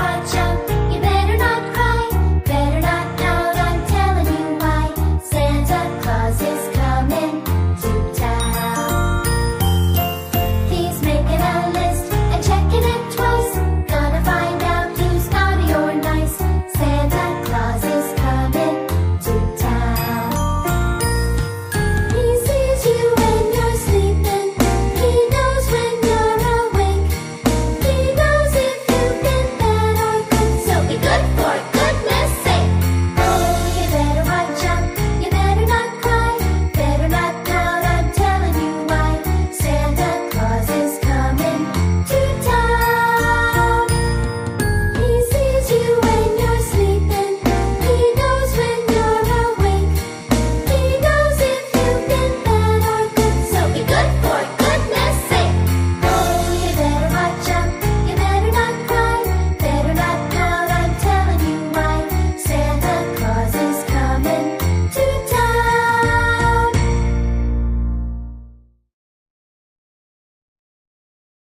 看见。